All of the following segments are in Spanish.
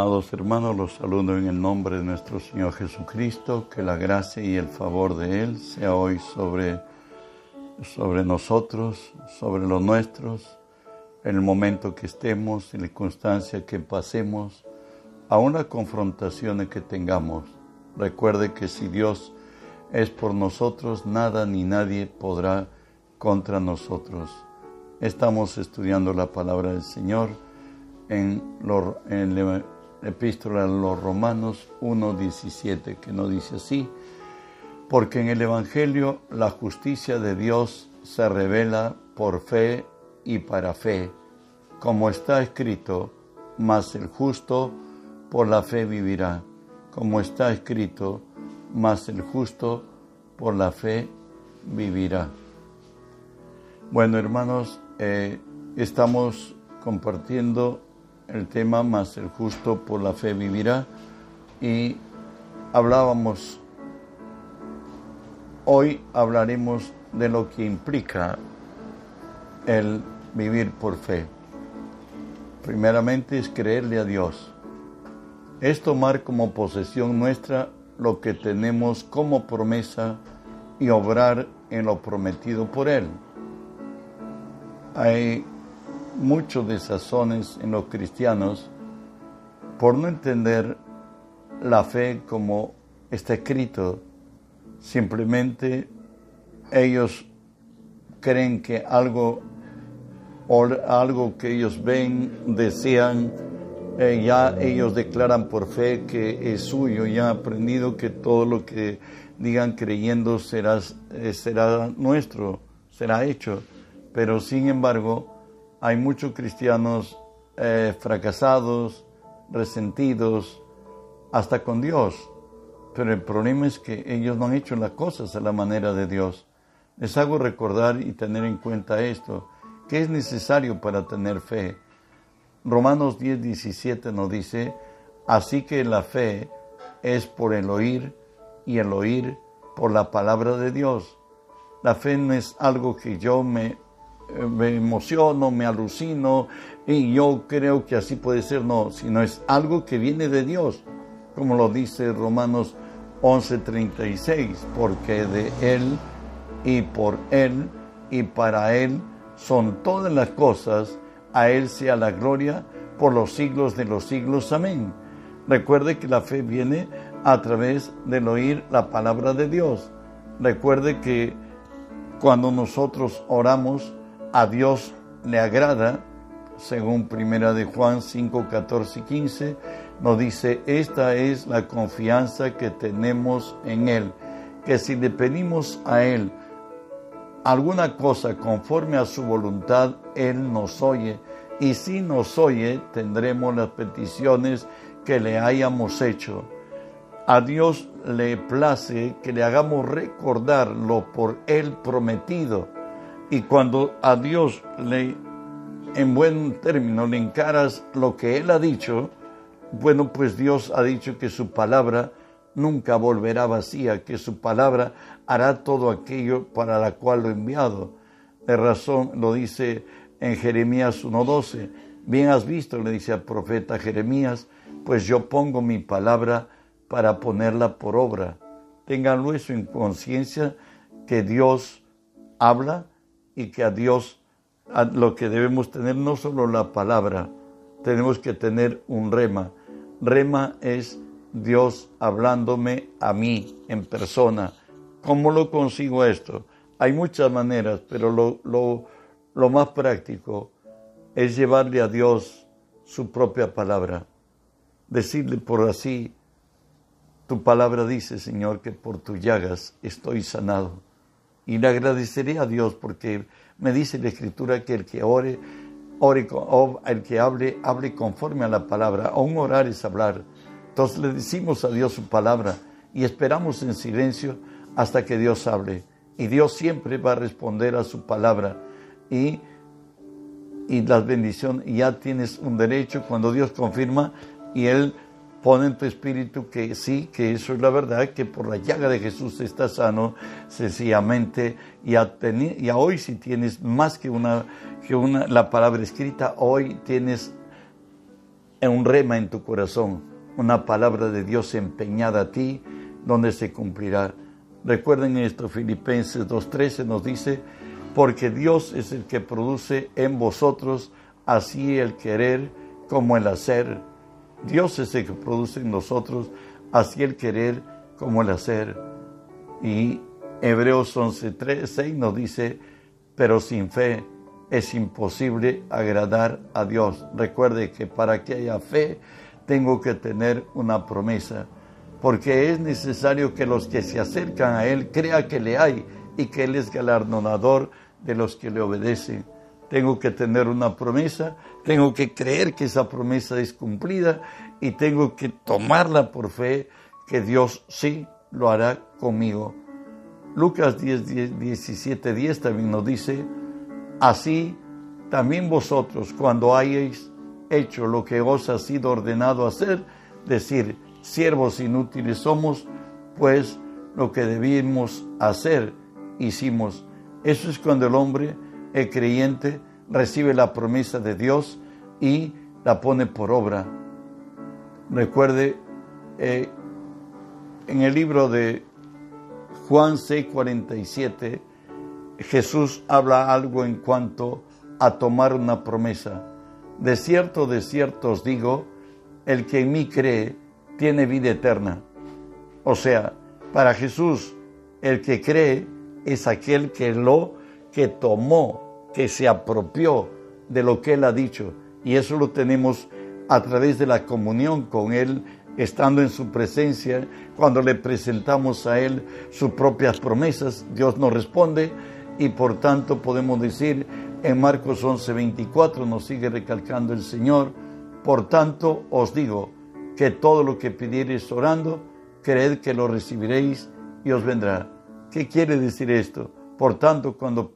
Amados hermanos, los saludo en el nombre de nuestro Señor Jesucristo, que la gracia y el favor de Él sea hoy sobre, sobre nosotros, sobre los nuestros, en el momento que estemos, en la circunstancia que pasemos, a una confrontación que tengamos. Recuerde que si Dios es por nosotros, nada ni nadie podrá contra nosotros. Estamos estudiando la palabra del Señor en, la epístola a los Romanos 1.17, que no dice así, porque en el Evangelio la justicia de Dios se revela por fe y para fe, como está escrito, mas el justo por la fe vivirá, como está escrito, mas el justo por la fe vivirá. Bueno, hermanos, eh, estamos compartiendo el tema más el justo por la fe vivirá y hablábamos, hoy hablaremos de lo que implica el vivir por fe. Primeramente es creerle a Dios. Es tomar como posesión nuestra lo que tenemos como promesa y obrar en lo prometido por Él. Hay muchos desazones en los cristianos por no entender la fe como está escrito. Simplemente ellos creen que algo o algo que ellos ven, desean, eh, ya ellos declaran por fe que es suyo, ya aprendido que todo lo que digan creyendo será, eh, será nuestro, será hecho. Pero sin embargo, hay muchos cristianos eh, fracasados, resentidos, hasta con Dios. Pero el problema es que ellos no han hecho las cosas a la manera de Dios. Les hago recordar y tener en cuenta esto, que es necesario para tener fe. Romanos 10, 17 nos dice, así que la fe es por el oír y el oír por la palabra de Dios. La fe no es algo que yo me me emociono, me alucino y yo creo que así puede ser, no, sino es algo que viene de Dios, como lo dice Romanos 11:36, porque de Él y por Él y para Él son todas las cosas, a Él sea la gloria por los siglos de los siglos. Amén. Recuerde que la fe viene a través del oír la palabra de Dios. Recuerde que cuando nosotros oramos, a Dios le agrada, según Primera de Juan 5, 14 y 15, nos dice, esta es la confianza que tenemos en Él, que si le pedimos a Él alguna cosa conforme a su voluntad, Él nos oye, y si nos oye, tendremos las peticiones que le hayamos hecho. A Dios le place que le hagamos recordar lo por Él prometido y cuando a Dios le, en buen término, le encaras lo que Él ha dicho, bueno, pues Dios ha dicho que su palabra nunca volverá vacía, que su palabra hará todo aquello para la cual lo ha enviado. De razón lo dice en Jeremías 1.12. Bien has visto, le dice al profeta Jeremías, pues yo pongo mi palabra para ponerla por obra. Ténganlo eso en conciencia que Dios habla y que a Dios lo que debemos tener no solo la palabra, tenemos que tener un rema. Rema es Dios hablándome a mí en persona. ¿Cómo lo consigo esto? Hay muchas maneras, pero lo, lo, lo más práctico es llevarle a Dios su propia palabra. Decirle por así, tu palabra dice, Señor, que por tus llagas estoy sanado y le agradeceré a Dios porque me dice la Escritura que el que ore, ore, el que hable, hable conforme a la palabra. un orar es hablar. Entonces le decimos a Dios su palabra y esperamos en silencio hasta que Dios hable. Y Dios siempre va a responder a su palabra. Y, y las bendiciones, ya tienes un derecho cuando Dios confirma y Él pone en tu espíritu que sí, que eso es la verdad, que por la llaga de Jesús estás sano, sencillamente, y a, y hoy si tienes más que una, que una, la palabra escrita, hoy tienes un rema en tu corazón, una palabra de Dios empeñada a ti, donde se cumplirá. Recuerden esto, Filipenses 2.13 nos dice, porque Dios es el que produce en vosotros así el querer como el hacer. Dios es el que produce en nosotros así el querer como el hacer. Y Hebreos 11.6 nos dice, pero sin fe es imposible agradar a Dios. Recuerde que para que haya fe tengo que tener una promesa, porque es necesario que los que se acercan a Él crean que le hay y que Él es galardonador de los que le obedecen. Tengo que tener una promesa, tengo que creer que esa promesa es cumplida y tengo que tomarla por fe que Dios sí lo hará conmigo. Lucas 10, 17, 10 también nos dice, así también vosotros cuando hayáis hecho lo que os ha sido ordenado hacer, decir, siervos inútiles somos, pues lo que debíamos hacer, hicimos. Eso es cuando el hombre, el creyente, recibe la promesa de Dios y la pone por obra. Recuerde, eh, en el libro de Juan 6:47, Jesús habla algo en cuanto a tomar una promesa. De cierto, de cierto os digo, el que en mí cree tiene vida eterna. O sea, para Jesús, el que cree es aquel que lo que tomó, que se apropió de lo que él ha dicho. Y eso lo tenemos a través de la comunión con él estando en su presencia, cuando le presentamos a Él sus propias promesas, Dios nos responde y por tanto podemos decir en Marcos 11:24 nos sigue recalcando el Señor, por tanto os digo que todo lo que pidiereis orando, creed que lo recibiréis y os vendrá. ¿Qué quiere decir esto? Por tanto, cuando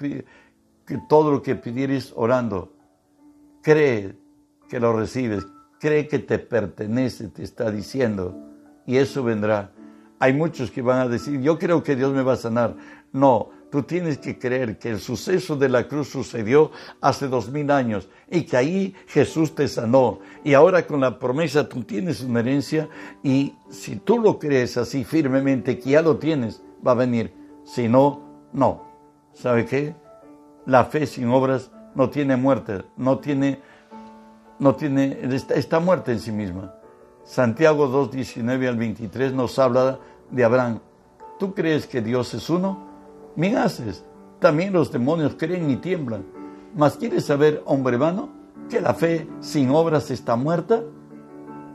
que todo lo que pidiereis orando, creed que lo recibes, cree que te pertenece, te está diciendo, y eso vendrá. Hay muchos que van a decir, yo creo que Dios me va a sanar. No, tú tienes que creer que el suceso de la cruz sucedió hace dos mil años y que ahí Jesús te sanó. Y ahora con la promesa tú tienes una herencia y si tú lo crees así firmemente que ya lo tienes, va a venir. Si no, no. ¿Sabe qué? La fe sin obras no tiene muerte, no tiene no tiene, está, muerta en sí misma. Santiago 2, 19 al 23 nos habla de Abraham. ¿Tú crees que Dios es uno? Bien haces. También los demonios creen y tiemblan. ¿Mas quieres saber, hombre vano, que la fe sin obras está muerta?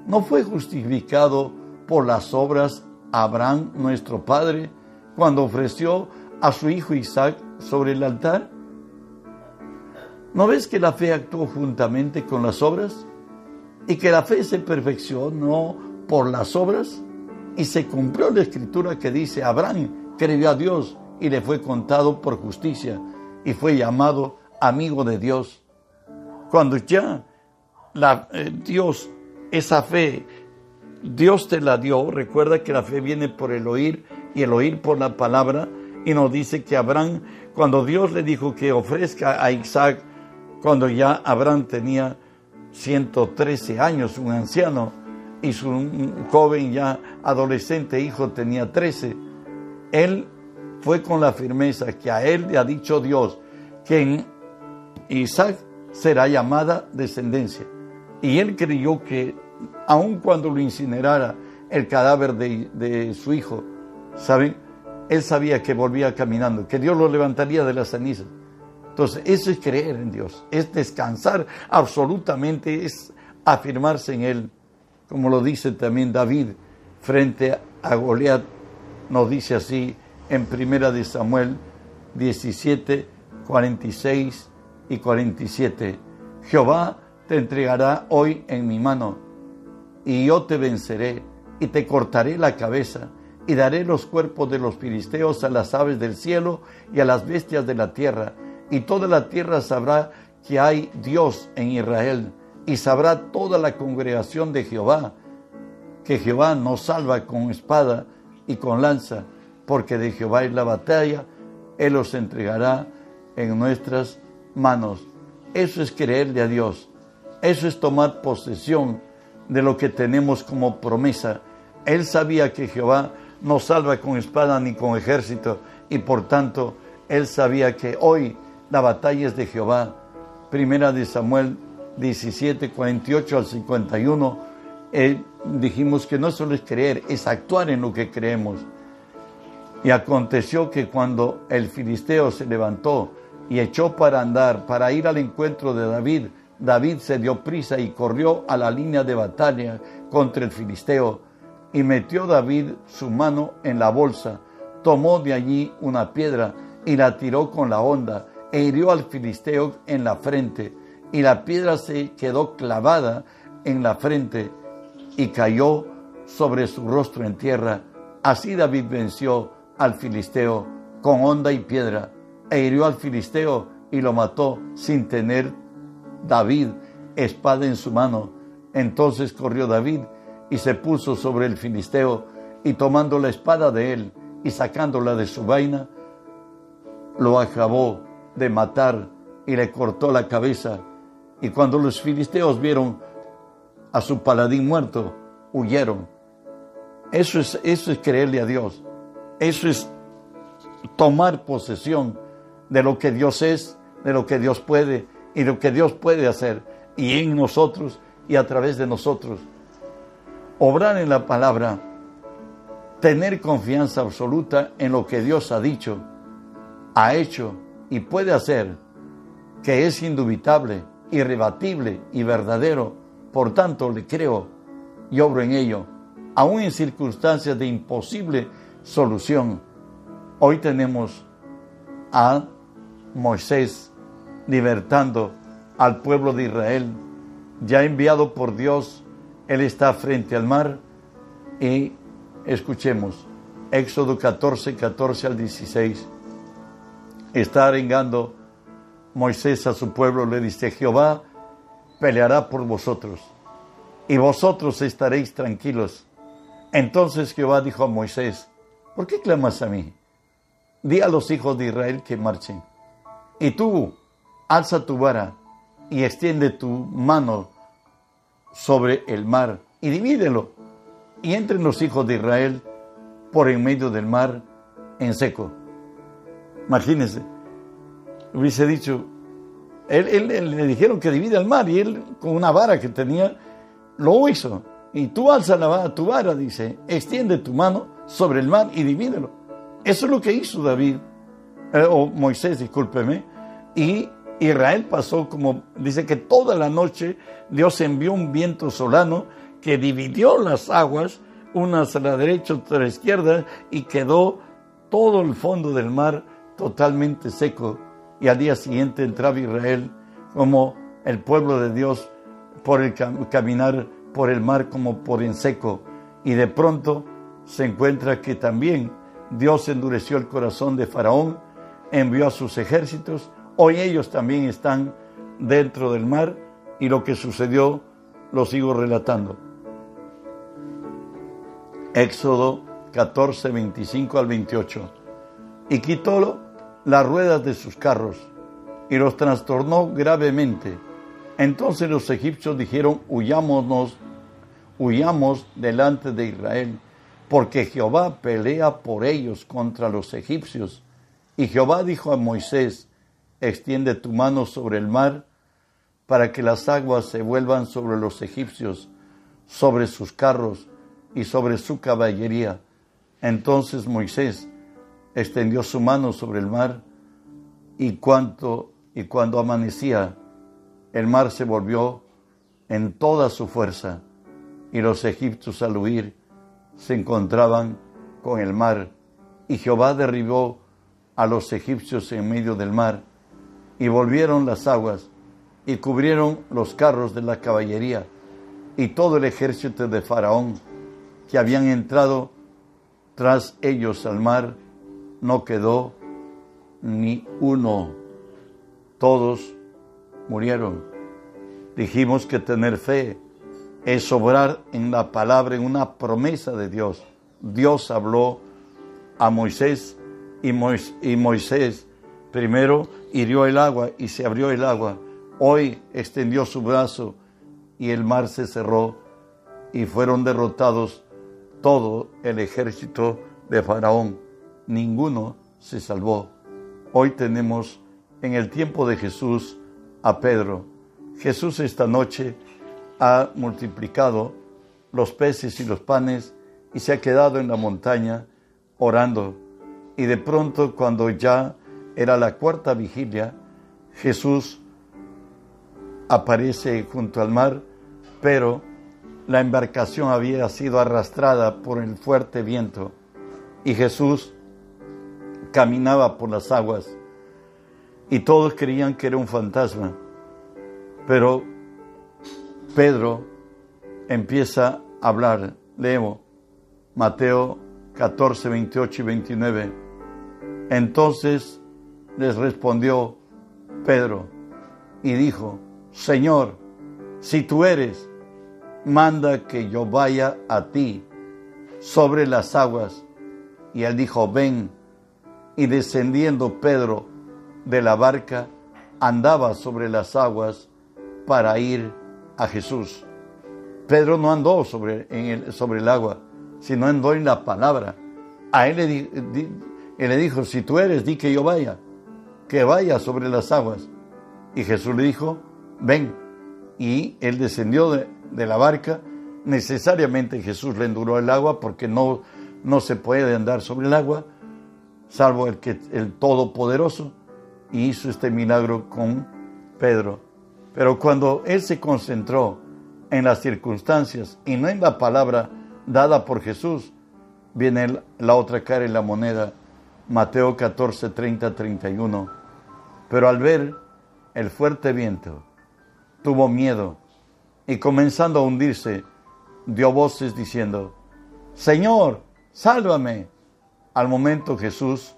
¿No fue justificado por las obras Abraham, nuestro padre, cuando ofreció a su hijo Isaac sobre el altar? ¿No ves que la fe actuó juntamente con las obras? Y que la fe se perfeccionó por las obras y se cumplió la escritura que dice, Abraham creyó a Dios y le fue contado por justicia y fue llamado amigo de Dios. Cuando ya la, eh, Dios, esa fe, Dios te la dio, recuerda que la fe viene por el oír y el oír por la palabra y nos dice que Abraham, cuando Dios le dijo que ofrezca a Isaac cuando ya Abraham tenía 113 años, un anciano, y su joven ya adolescente hijo tenía 13. Él fue con la firmeza que a él le ha dicho Dios que en Isaac será llamada descendencia. Y él creyó que aun cuando lo incinerara el cadáver de, de su hijo, ¿saben? Él sabía que volvía caminando, que Dios lo levantaría de las cenizas. Entonces, eso es creer en Dios, es descansar absolutamente, es afirmarse en Él, como lo dice también David frente a Goliat, nos dice así en Primera de Samuel 17, 46 y 47. Jehová te entregará hoy en mi mano, y yo te venceré, y te cortaré la cabeza, y daré los cuerpos de los filisteos a las aves del cielo y a las bestias de la tierra, y toda la tierra sabrá que hay Dios en Israel, y sabrá toda la congregación de Jehová, que Jehová nos salva con espada y con lanza, porque de Jehová es la batalla, Él los entregará en nuestras manos. Eso es creerle a Dios, eso es tomar posesión de lo que tenemos como promesa. Él sabía que Jehová no salva con espada ni con ejército y por tanto él sabía que hoy la batalla es de Jehová. Primera de Samuel 17, 48 al 51, eh, dijimos que no solo es creer, es actuar en lo que creemos. Y aconteció que cuando el filisteo se levantó y echó para andar, para ir al encuentro de David, David se dio prisa y corrió a la línea de batalla contra el filisteo. Y metió David su mano en la bolsa, tomó de allí una piedra y la tiró con la honda e hirió al filisteo en la frente. Y la piedra se quedó clavada en la frente y cayó sobre su rostro en tierra. Así David venció al filisteo con honda y piedra e hirió al filisteo y lo mató sin tener David espada en su mano. Entonces corrió David y se puso sobre el filisteo y tomando la espada de él y sacándola de su vaina, lo acabó de matar y le cortó la cabeza. Y cuando los filisteos vieron a su paladín muerto, huyeron. Eso es, eso es creerle a Dios. Eso es tomar posesión de lo que Dios es, de lo que Dios puede y lo que Dios puede hacer y en nosotros y a través de nosotros. Obrar en la palabra, tener confianza absoluta en lo que Dios ha dicho, ha hecho y puede hacer, que es indubitable, irrebatible y verdadero. Por tanto, le creo y obro en ello, aún en circunstancias de imposible solución. Hoy tenemos a Moisés libertando al pueblo de Israel, ya enviado por Dios, Él está frente al mar y escuchemos, Éxodo 14, 14 al 16, está arengando Moisés a su pueblo, le dice, Jehová peleará por vosotros y vosotros estaréis tranquilos. Entonces Jehová dijo a Moisés, ¿por qué clamas a mí? Di a los hijos de Israel que marchen. Y tú, alza tu vara y extiende tu mano sobre el mar y divídelo. Y entren los hijos de Israel por en medio del mar en seco. Imagínense, hubiese dicho, él, le dijeron que divide el mar y él con una vara que tenía lo hizo. Y tú alza la vara, tu vara, dice, extiende tu mano sobre el mar y divídelo. Eso es lo que hizo David, eh, o Moisés, discúlpeme, y Israel pasó como, dice que toda la noche Dios envió un viento solano que dividió las aguas, unas a la derecha, otras a la izquierda, y quedó todo el fondo del mar totalmente seco. Y al día siguiente entraba Israel como el pueblo de Dios por el caminar por el mar como por en seco. Y de pronto se encuentra que también Dios endureció el corazón de Faraón, envió a sus ejércitos, hoy ellos también están dentro del mar y lo que sucedió lo sigo relatando. Éxodo 14, 25 al 28. Y quitó las ruedas de sus carros y los trastornó gravemente. Entonces los egipcios dijeron, huyámonos, huyamos delante de Israel porque Jehová pelea por ellos contra los egipcios. Y Jehová dijo a Moisés, extiende tu mano sobre el mar, para que las aguas se vuelvan sobre los egipcios, sobre sus carros y sobre su caballería. Entonces Moisés extendió su mano sobre el mar, y, cuanto, y cuando amanecía, el mar se volvió en toda su fuerza, y los egipcios al huir se encontraban con el mar, y Jehová derribó a los egipcios en medio del mar, y volvieron las aguas, y cubrieron los carros de la caballería, y todo el ejército de Faraón, que habían entrado tras ellos al mar, no quedó ni uno. Todos murieron. Dijimos que tener fe es obrar en la palabra, en una promesa de Dios. Dios habló a Moisés y, Moisés primero hirió el agua y se abrió el agua. Hoy extendió su brazo y el mar se cerró y fueron derrotados todo el ejército de Faraón. Ninguno se salvó. Hoy tenemos en el tiempo de Jesús a Pedro. Jesús esta noche ha multiplicado los peces y los panes y se ha quedado en la montaña orando. Y de pronto cuando ya era la cuarta vigilia, Jesús aparece junto al mar, pero la embarcación había sido arrastrada por el fuerte viento y Jesús caminaba por las aguas y todos creían que era un fantasma. Pero Pedro empieza a hablar. Leemos Mateo 14, 28 y 29. Entonces les respondió Pedro y dijo, Señor, si tú eres, manda que yo vaya a ti sobre las aguas. Y él dijo, ven. Y descendiendo Pedro de la barca, andaba sobre las aguas para ir a Jesús. Pedro no andó sobre, el, sobre el agua, sino andó en la palabra. A él le, le dijo, si tú eres, di que yo vaya, que vaya sobre las aguas. Y Jesús le dijo, ven. Y él descendió de, de la barca. Necesariamente Jesús le enduró el agua porque no, no se puede andar sobre el agua, salvo el, que, el Todopoderoso. Y hizo este milagro con Pedro. Pero cuando él se concentró en las circunstancias y no en la palabra dada por Jesús, viene la otra cara en la moneda, Mateo 14, 30, 31. Pero al ver el fuerte viento, tuvo miedo y comenzando a hundirse, dio voces diciendo, Señor, sálvame. Al momento Jesús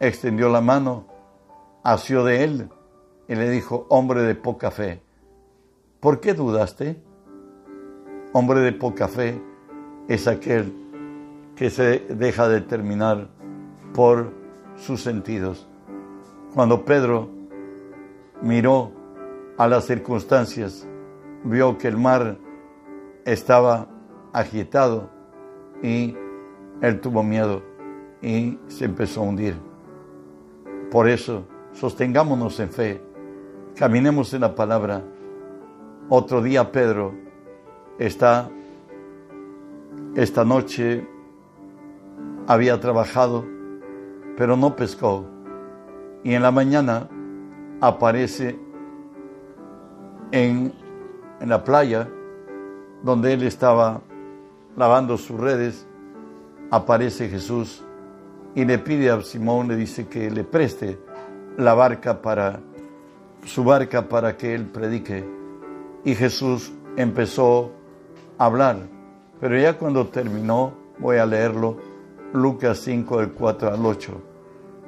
extendió la mano, asió de él y le dijo, hombre de poca fe, ¿por qué dudaste? Hombre de poca fe es aquel que se deja determinar por sus sentidos. Cuando Pedro miró a las circunstancias, vio que el mar estaba agitado y él tuvo miedo y se empezó a hundir. Por eso, sostengámonos en fe, caminemos en la palabra. Otro día Pedro está, esta noche había trabajado, pero no pescó. Y en la mañana aparece en, en la playa donde él estaba lavando sus redes, aparece Jesús y le pide a Simón, le dice que le preste la barca para su barca para que él predique. Y Jesús empezó a hablar, pero ya cuando terminó, voy a leerlo, Lucas 5 del 4 al 8.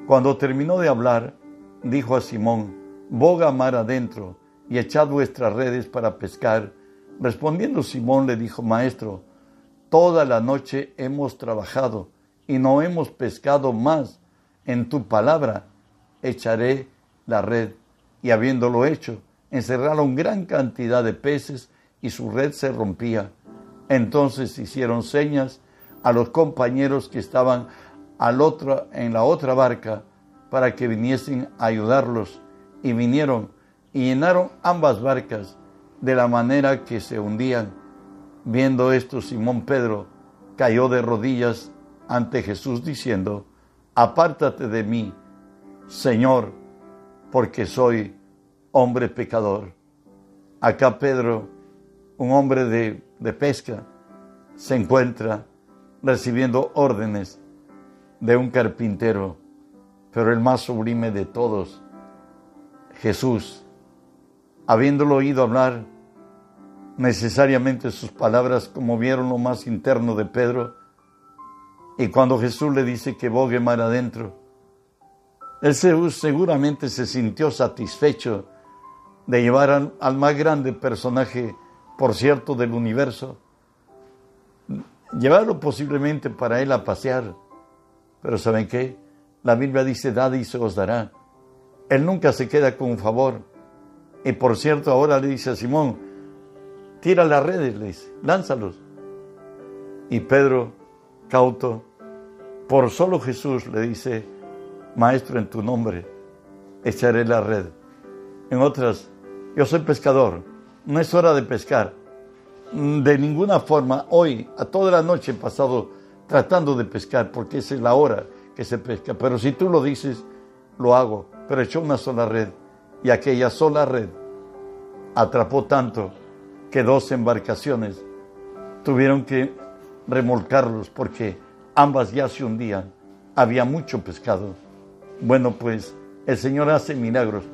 Cuando terminó de hablar, dijo a Simón, boga mar adentro y echad vuestras redes para pescar. Respondiendo Simón le dijo, Maestro, toda la noche hemos trabajado y no hemos pescado más. En tu palabra echaré la red. Y habiéndolo hecho, encerraron gran cantidad de peces y su red se rompía. Entonces hicieron señas a los compañeros que estaban al otro, en la otra barca para que viniesen a ayudarlos. Y vinieron y llenaron ambas barcas de la manera que se hundían. Viendo esto, Simón Pedro cayó de rodillas ante Jesús diciendo, apártate de mí, Señor, porque soy hombre pecador. Acá Pedro, un hombre de, de pesca, se encuentra recibiendo órdenes de un carpintero, pero el más sublime de todos, Jesús, habiéndolo oído hablar, necesariamente sus palabras conmovieron lo más interno de Pedro, y cuando Jesús le dice que bogue mar adentro, él seguramente se sintió satisfecho de llevar al, al más grande personaje, por cierto, del universo, llevarlo posiblemente para él a pasear. Pero ¿saben qué? La Biblia dice, dad y se os dará. Él nunca se queda con un favor. Y por cierto, ahora le dice a Simón, tira las redes, le dice, lánzalos. Y Pedro, cauto, por solo Jesús le dice, Maestro, en tu nombre echaré la red. En otras, yo soy pescador, no es hora de pescar. De ninguna forma, hoy, a toda la noche he pasado tratando de pescar, porque es la hora que se pesca. Pero si tú lo dices, lo hago. Pero echó una sola red, y aquella sola red atrapó tanto que dos embarcaciones tuvieron que remolcarlos porque ambas ya se hundían. Había mucho pescado. Bueno, pues el Señor hace milagros.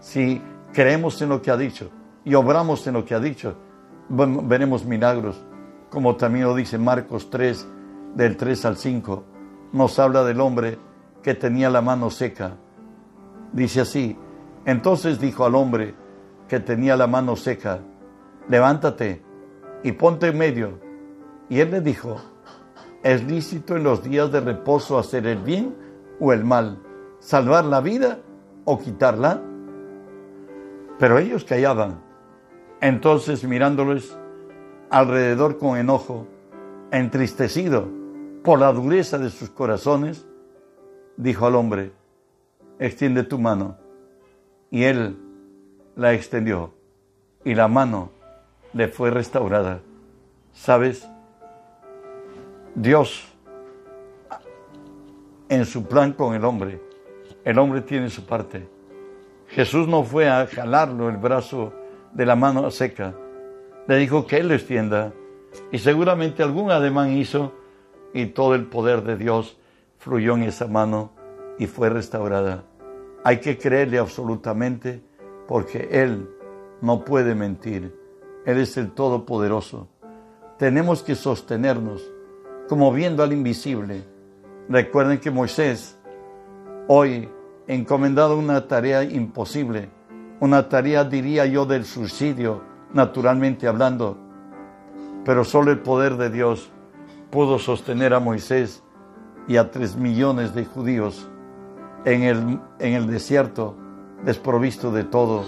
Si creemos en lo que ha dicho y obramos en lo que ha dicho, veremos milagros. Como también lo dice Marcos 3, del 3 al 5. Nos habla del hombre que tenía la mano seca. Dice así, entonces dijo al hombre que tenía la mano seca, levántate y ponte en medio. Y él le dijo, ¿es lícito en los días de reposo hacer el bien o el mal? ¿Salvar la vida o quitarla? Pero ellos callaban. Entonces mirándoles alrededor con enojo, entristecido por la dureza de sus corazones, dijo al hombre, extiende tu mano. Y él la extendió y la mano le fue restaurada. ¿Sabes? Dios, en su plan con el hombre, el hombre tiene su parte. Jesús no fue a jalarlo el brazo de la mano seca, le dijo que él lo extienda y seguramente algún ademán hizo y todo el poder de Dios fluyó en esa mano y fue restaurada. Hay que creerle absolutamente porque Él no puede mentir. Él es el Todopoderoso. Tenemos que sostenernos como viendo al invisible. Recuerden que Moisés hoy encomendado una tarea imposible, una tarea diría yo del suicidio, naturalmente hablando, pero solo el poder de Dios pudo sostener a Moisés y a tres millones de judíos en el, en el desierto desprovisto de todo.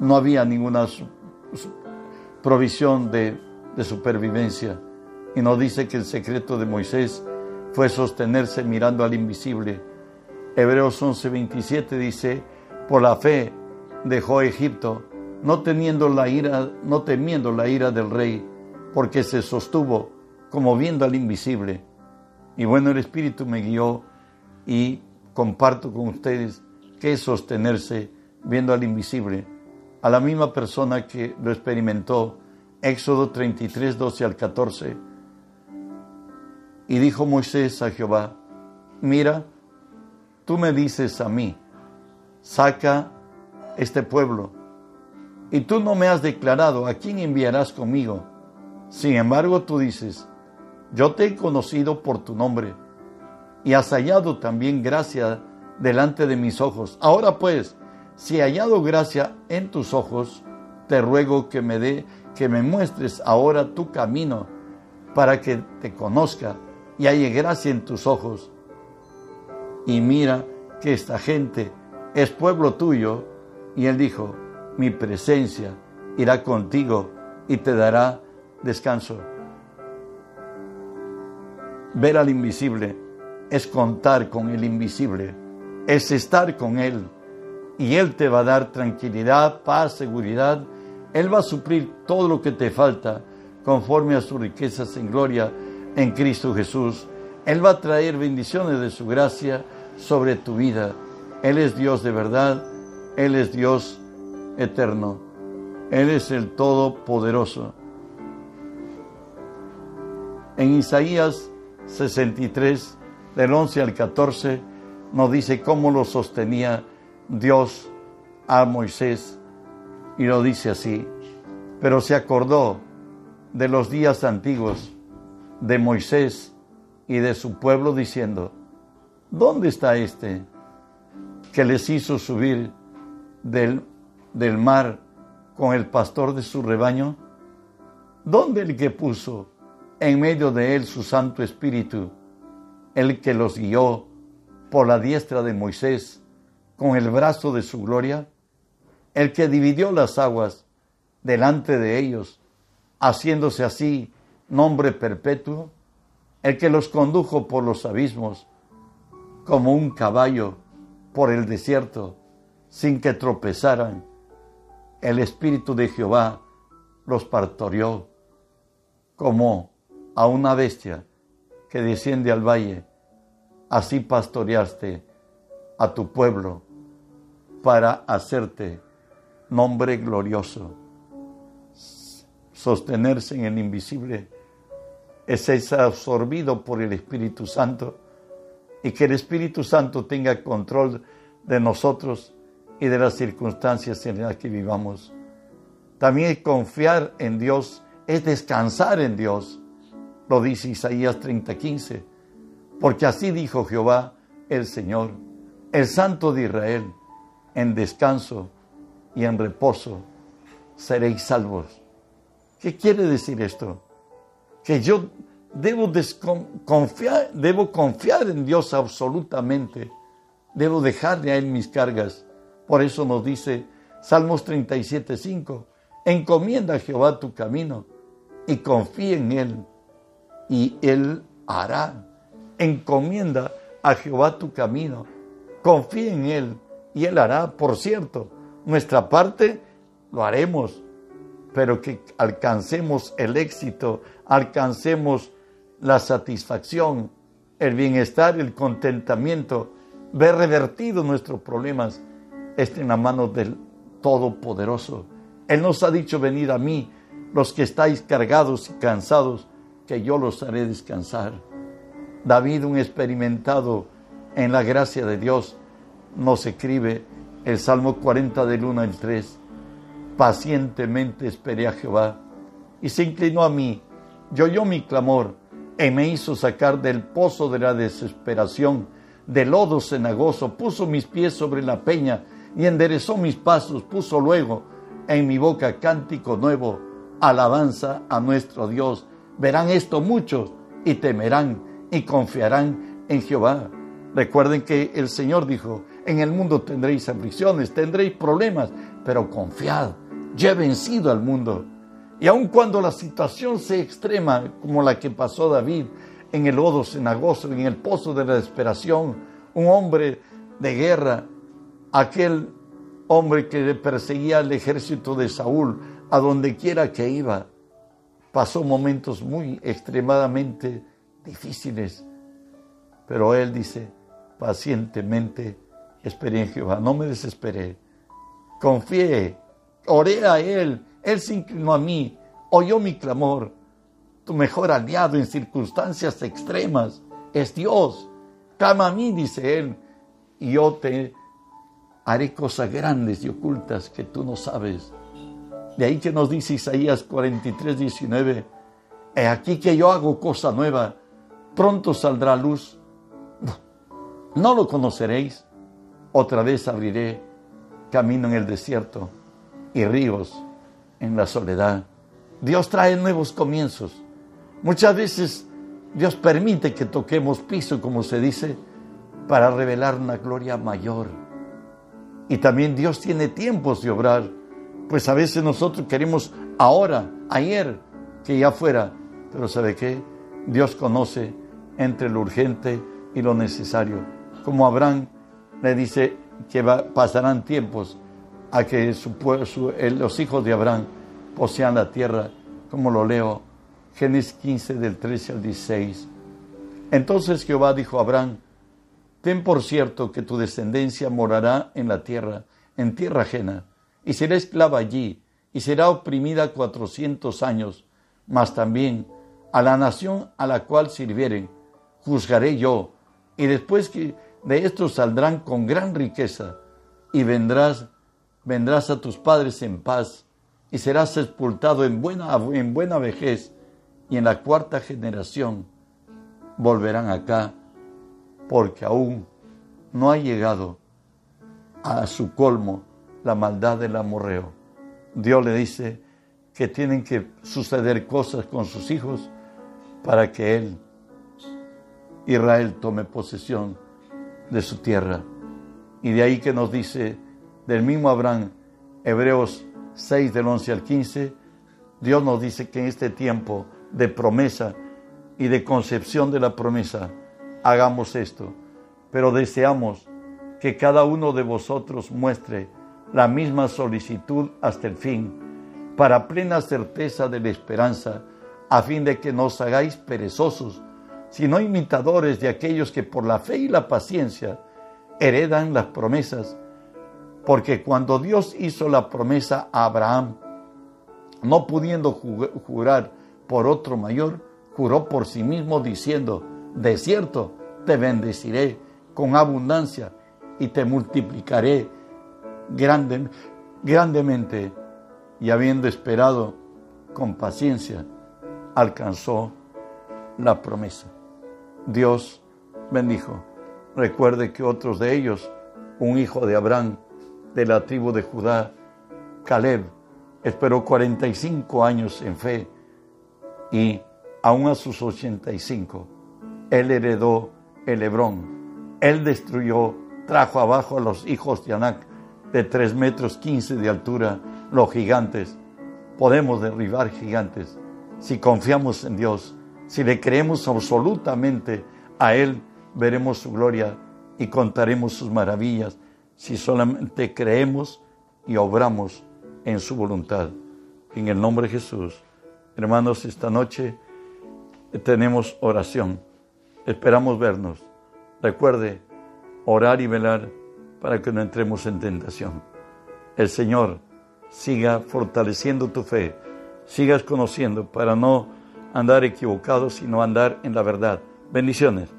No había ninguna provisión de, de supervivencia. Y nos dice que el secreto de Moisés fue sostenerse mirando al invisible. Hebreos 11:27 dice, por la fe dejó Egipto, no teniendo la ira, no temiendo la ira del rey, porque se sostuvo como viendo al invisible. Y bueno, el Espíritu me guió y comparto con ustedes que es sostenerse viendo al invisible, a la misma persona que lo experimentó, Éxodo 33, 12 al 14. Y dijo Moisés a Jehová, mira, tú me dices a mí, saca este pueblo, y tú no me has declarado a quién enviarás conmigo. Sin embargo, tú dices, yo te he conocido por tu nombre, y has hallado también gracia delante de mis ojos. Ahora pues, si he hallado gracia en tus ojos, te ruego que me dé, que me muestres ahora tu camino, para que te conozca y halle gracia en tus ojos. Y mira que esta gente es pueblo tuyo. Y él dijo, mi presencia irá contigo y te dará descanso. Ver al invisible es contar con el invisible es estar con Él. Y Él te va a dar tranquilidad, paz, seguridad. Él va a suplir todo lo que te falta conforme a sus riquezas en gloria en Cristo Jesús. Él va a traer bendiciones de su gracia sobre tu vida. Él es Dios de verdad. Él es Dios eterno. Él es el Todopoderoso. En Isaías 63, del 11 al 14, nos dice cómo lo sostenía Dios a Moisés y lo dice así, pero se acordó de los días antiguos de Moisés y de su pueblo diciendo, ¿dónde está este que les hizo subir del, del mar con el pastor de su rebaño? ¿Dónde el que puso en medio de él su Santo Espíritu, el que los guió por la diestra de Moisés con el brazo de su gloria, el que dividió las aguas delante de ellos, haciéndose así nombre perpetuo, el que los condujo por los abismos, como un caballo por el desierto, sin que tropezaran. El Espíritu de Jehová los partorió como a una bestia que desciende al valle. Así pastoreaste a tu pueblo para hacerte nombre glorioso. Sostenerse en el invisible es absorbido por el Espíritu Santo y que el Espíritu Santo tenga control de nosotros y de las circunstancias en las que vivamos. También confiar en Dios es descansar en Dios. Lo dice Isaías 30:15. Porque así dijo Jehová el Señor, el Santo de Israel, en descanso y en reposo seréis salvos. ¿Qué quiere decir esto? Que yo debo confiar, debo confiar en Dios absolutamente. Debo dejarle a Él mis cargas. Por eso nos dice Salmos 37.5, encomienda a Jehová tu camino y confía en Él y Él hará. Encomienda a Jehová tu camino, confía en Él y Él hará. Por cierto, nuestra parte lo haremos, pero que alcancemos el éxito, alcancemos la satisfacción, el bienestar, el contentamiento, ver revertidos nuestros problemas, está en la mano del Todopoderoso. Él nos ha dicho, venid a mí, los que estáis cargados y cansados, que yo los haré descansar. David, un experimentado en la gracia de Dios, nos escribe el Salmo 40 del 1 al 3. Pacientemente esperé a Jehová y se inclinó a mí, y oyó mi clamor y me hizo sacar del pozo de la desesperación, del lodo cenagoso, puso mis pies sobre la peña y enderezó mis pasos, puso luego en mi boca cántico nuevo, alabanza a nuestro Dios. Verán esto muchos y temerán y confiarán en Jehová. Recuerden que el Señor dijo, en el mundo tendréis aflicciones, tendréis problemas, pero confiad, ya he vencido al mundo. Y aun cuando la situación sea extrema, como la que pasó David en el lodo cenagoso, en el pozo de la desesperación, un hombre de guerra, aquel hombre que perseguía al ejército de Saúl a donde quiera que iba, pasó momentos muy extremadamente difíciles. Pero él dice, pacientemente esperé en Jehová, no me desesperé, confié, oré a él, él se inclinó a mí, oyó mi clamor. Tu mejor aliado en circunstancias extremas es Dios. Clama a mí, dice él, y yo te haré cosas grandes y ocultas que tú no sabes. De ahí que nos dice Isaías 43, 19, he aquí que yo hago cosa nueva, pronto saldrá luz. No lo conoceréis. Otra vez abriré camino en el desierto y ríos en la soledad. Dios trae nuevos comienzos. Muchas veces Dios permite que toquemos piso, como se dice, para revelar una gloria mayor. Y también Dios tiene tiempos de obrar, pues a veces nosotros queremos ahora, ayer, que ya fuera, pero ¿sabe qué? Dios conoce entre lo urgente y lo necesario. Como Abraham le dice que pasarán tiempos a que los hijos de Abraham posean la tierra, como lo leo, Génesis 15 del 13 al 16. Entonces Jehová dijo a Abraham, ten por cierto que tu descendencia morará en la tierra, en tierra ajena, y será esclava allí, y será oprimida cuatrocientos años, mas también a la nación a la cual sirvieren, juzgaré yo, y después que de esto saldrán con gran riqueza, y vendrás vendrás a tus padres en paz y serás sepultado en buena, en buena vejez y en la cuarta generación volverán acá porque aún no ha llegado a su colmo la maldad del amorreo. Dios le dice que tienen que suceder cosas con sus hijos para que él, Israel, tome posesión de su tierra. Y de ahí que nos dice del mismo Abraham, Hebreos 6 del 11 al 15, Dios nos dice que en este tiempo de promesa y de concepción de la promesa, hagamos esto. Pero deseamos que cada uno de vosotros muestre la misma solicitud hasta el fin, para plena certeza de la esperanza, a fin de que no os hagáis perezosos, sino imitadores de aquellos que por la fe y la paciencia heredan las promesas. Porque cuando Dios hizo la promesa a Abraham, no pudiendo jurar por otro mayor, juró por sí mismo diciendo, de cierto, te bendeciré con abundancia y te multiplicaré grande, grandemente. Y habiendo esperado con paciencia, alcanzó la promesa. Dios bendijo. Recuerde que otros de ellos, un hijo de Abraham, de la tribu de Judá, Caleb, esperó 45 años en fe y aún a sus 85, él heredó el Hebrón. Él destruyó, trajo abajo a los hijos de Anac de 3 metros 15 de altura, los gigantes. Podemos derribar gigantes si confiamos en Dios, si le creemos absolutamente a Él, veremos su gloria y contaremos sus maravillas, si solamente creemos y obramos en su voluntad. En el nombre de Jesús. Hermanos, esta noche tenemos oración. Esperamos vernos. Recuerde, orar y velar para que no entremos en tentación. El Señor siga fortaleciendo tu fe, sigas conociendo para no andar equivocado, sino andar en la verdad. Bendiciones.